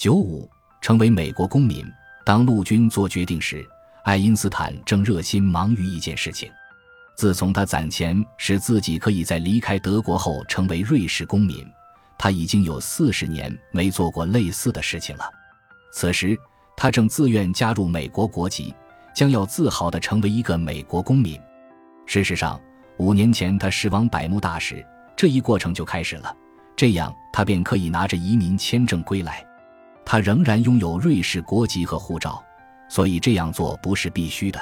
九五，成为美国公民。当陆军做决定时，爱因斯坦正热心忙于一件事情。自从他攒钱使自己可以在离开德国后成为瑞士公民，他已经有四十年没做过类似的事情了。此时，他正自愿加入美国国籍，将要自豪地成为一个美国公民。事实上，五年前他驶往百慕大时，这一过程就开始了。这样，他便可以拿着移民签证归来。他仍然拥有瑞士国籍和护照，所以这样做不是必须的。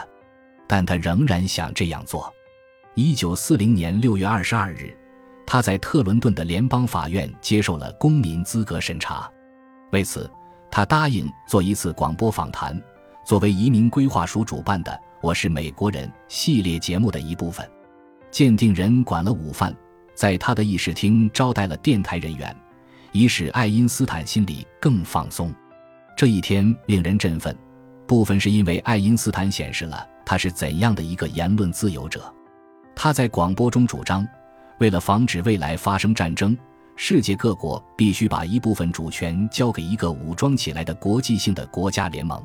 但他仍然想这样做。一九四零年六月二十二日，他在特伦顿的联邦法院接受了公民资格审查。为此，他答应做一次广播访谈，作为移民规划署主办的“我是美国人”系列节目的一部分。鉴定人管了午饭，在他的议事厅招待了电台人员，以使爱因斯坦心里更放松。这一天令人振奋，部分是因为爱因斯坦显示了他是怎样的一个言论自由者。他在广播中主张，为了防止未来发生战争，世界各国必须把一部分主权交给一个武装起来的国际性的国家联盟。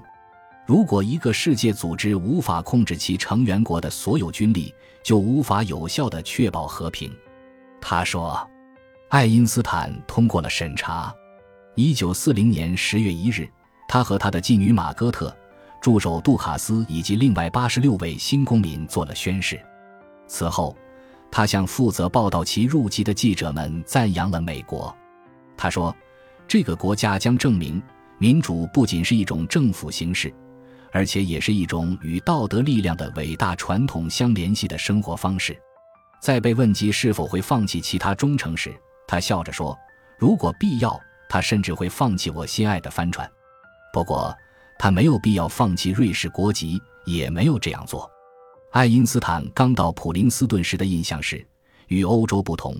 如果一个世界组织无法控制其成员国的所有军力，就无法有效地确保和平。他说，爱因斯坦通过了审查。一九四零年十月一日，他和他的继女玛戈特、助手杜卡斯以及另外八十六位新公民做了宣誓。此后，他向负责报道其入籍的记者们赞扬了美国。他说：“这个国家将证明，民主不仅是一种政府形式，而且也是一种与道德力量的伟大传统相联系的生活方式。”在被问及是否会放弃其他忠诚时，他笑着说：“如果必要，他甚至会放弃我心爱的帆船。不过，他没有必要放弃瑞士国籍，也没有这样做。”爱因斯坦刚到普林斯顿时的印象是，与欧洲不同，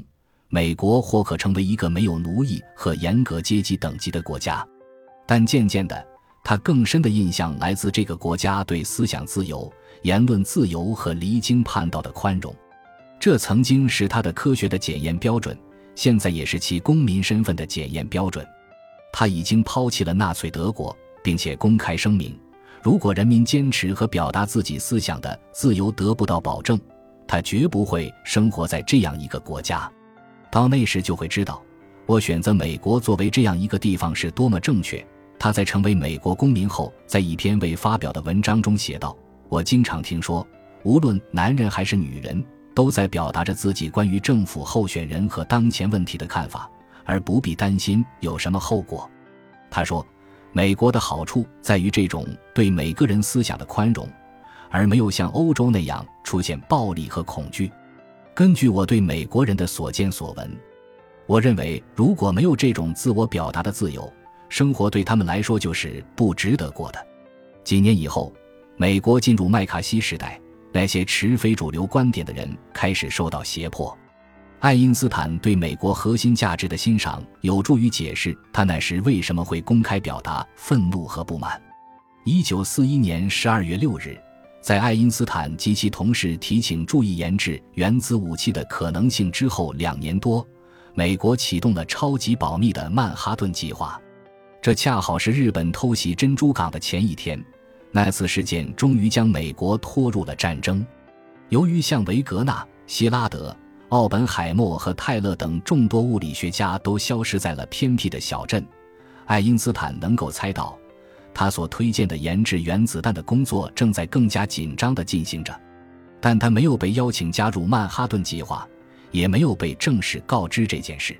美国或可成为一个没有奴役和严格阶级等级的国家。但渐渐的，他更深的印象来自这个国家对思想自由、言论自由和离经叛道的宽容。这曾经是他的科学的检验标准，现在也是其公民身份的检验标准。他已经抛弃了纳粹德国，并且公开声明。如果人民坚持和表达自己思想的自由得不到保证，他绝不会生活在这样一个国家。到那时就会知道，我选择美国作为这样一个地方是多么正确。他在成为美国公民后，在一篇未发表的文章中写道：“我经常听说，无论男人还是女人，都在表达着自己关于政府候选人和当前问题的看法，而不必担心有什么后果。”他说。美国的好处在于这种对每个人思想的宽容，而没有像欧洲那样出现暴力和恐惧。根据我对美国人的所见所闻，我认为如果没有这种自我表达的自由，生活对他们来说就是不值得过的。几年以后，美国进入麦卡锡时代，那些持非主流观点的人开始受到胁迫。爱因斯坦对美国核心价值的欣赏，有助于解释他那时为什么会公开表达愤怒和不满。一九四一年十二月六日，在爱因斯坦及其同事提请注意研制原子武器的可能性之后两年多，美国启动了超级保密的曼哈顿计划。这恰好是日本偷袭珍珠港的前一天。那次事件终于将美国拖入了战争。由于像维格纳、希拉德。奥本海默和泰勒等众多物理学家都消失在了偏僻的小镇。爱因斯坦能够猜到，他所推荐的研制原子弹的工作正在更加紧张地进行着，但他没有被邀请加入曼哈顿计划，也没有被正式告知这件事。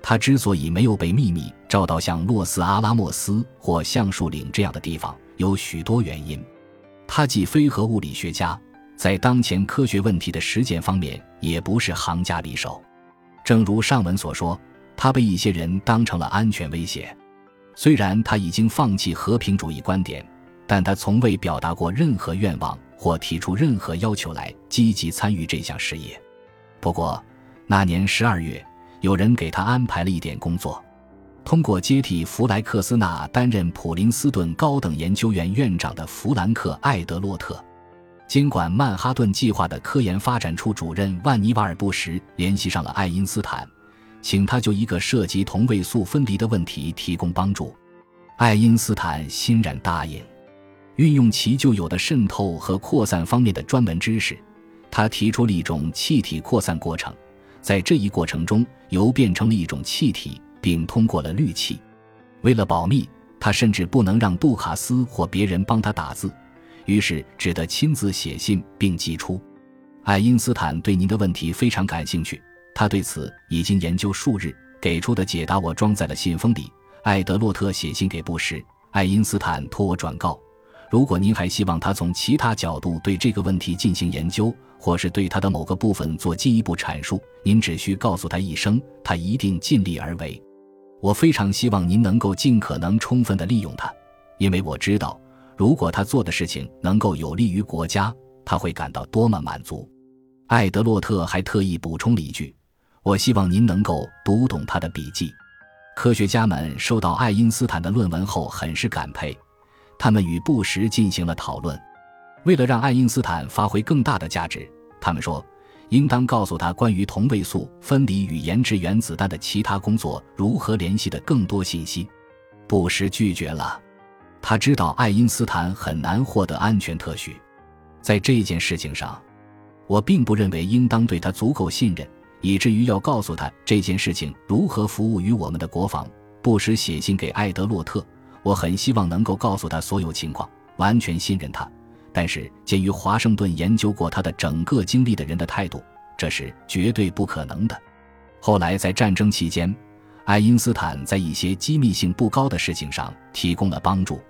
他之所以没有被秘密召到像洛斯阿拉莫斯或橡树岭这样的地方，有许多原因。他既非核物理学家。在当前科学问题的实践方面，也不是行家里手。正如上文所说，他被一些人当成了安全威胁。虽然他已经放弃和平主义观点，但他从未表达过任何愿望或提出任何要求来积极参与这项事业。不过，那年十二月，有人给他安排了一点工作，通过接替弗莱克斯纳担任普林斯顿高等研究院院长的弗兰克·艾德洛特。尽管曼哈顿计划的科研发展处主任万尼瓦尔布什联系上了爱因斯坦，请他就一个涉及同位素分离的问题提供帮助。爱因斯坦欣然答应，运用其就有的渗透和扩散方面的专门知识，他提出了一种气体扩散过程，在这一过程中，铀变成了一种气体，并通过了氯气。为了保密，他甚至不能让杜卡斯或别人帮他打字，于是只得亲自写信并寄出。爱因斯坦对您的问题非常感兴趣，他对此已经研究数日，给出的解答我装在了信封里。艾德洛特写信给布什，爱因斯坦托我转告，如果您还希望他从其他角度对这个问题进行研究，或是对他的某个部分做进一步阐述，您只需告诉他一声，他一定尽力而为。我非常希望您能够尽可能充分地利用他，因为我知道，如果他做的事情能够有利于国家，他会感到多么满足。艾德洛特还特意补充了一句：“我希望您能够读懂他的笔记。”科学家们收到爱因斯坦的论文后很是感佩，他们与布什进行了讨论。为了让爱因斯坦发挥更大的价值，他们说应当告诉他关于同位素分离与研制原子弹的其他工作如何联系的更多信息。布什拒绝了，他知道爱因斯坦很难获得安全特许，在这件事情上。我并不认为应当对他足够信任，以至于要告诉他这件事情如何服务于我们的国防。布什写信给艾德洛特，我很希望能够告诉他所有情况，完全信任他。但是鉴于华盛顿研究过他的整个经历的人的态度，这是绝对不可能的。后来在战争期间，爱因斯坦在一些机密性不高的事情上提供了帮助。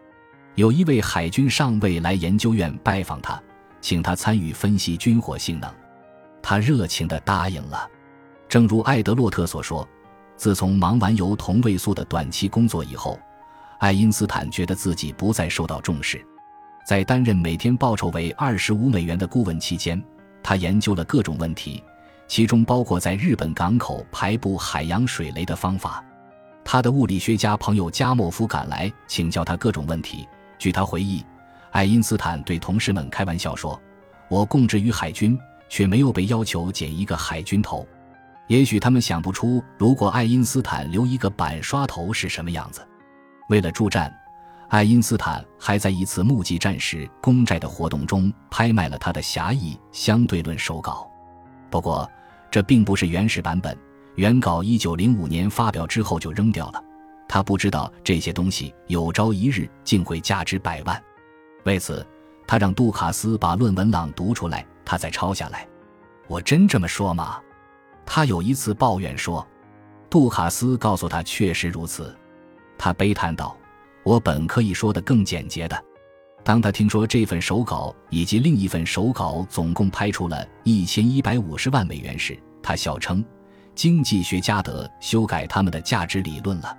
有一位海军上尉来研究院拜访他。请他参与分析军火性能，他热情地答应了。正如艾德洛特所说，自从忙完铀同位素的短期工作以后，爱因斯坦觉得自己不再受到重视。在担任每天报酬为二十五美元的顾问期间，他研究了各种问题，其中包括在日本港口排布海洋水雷的方法。他的物理学家朋友加莫夫赶来请教他各种问题。据他回忆。爱因斯坦对同事们开玩笑说：“我供职于海军，却没有被要求剪一个海军头。也许他们想不出，如果爱因斯坦留一个板刷头是什么样子。”为了助战，爱因斯坦还在一次募集战时公债的活动中拍卖了他的狭义相对论手稿。不过，这并不是原始版本，原稿1905年发表之后就扔掉了。他不知道这些东西有朝一日竟会价值百万。为此，他让杜卡斯把论文朗读出来，他再抄下来。我真这么说吗？他有一次抱怨说，杜卡斯告诉他确实如此。他悲叹道：“我本可以说的更简洁的。”当他听说这份手稿以及另一份手稿总共拍出了一千一百五十万美元时，他笑称：“经济学家得修改他们的价值理论了。”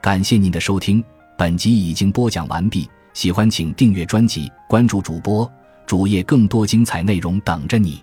感谢您的收听，本集已经播讲完毕。喜欢请订阅专辑，关注主播主页，更多精彩内容等着你。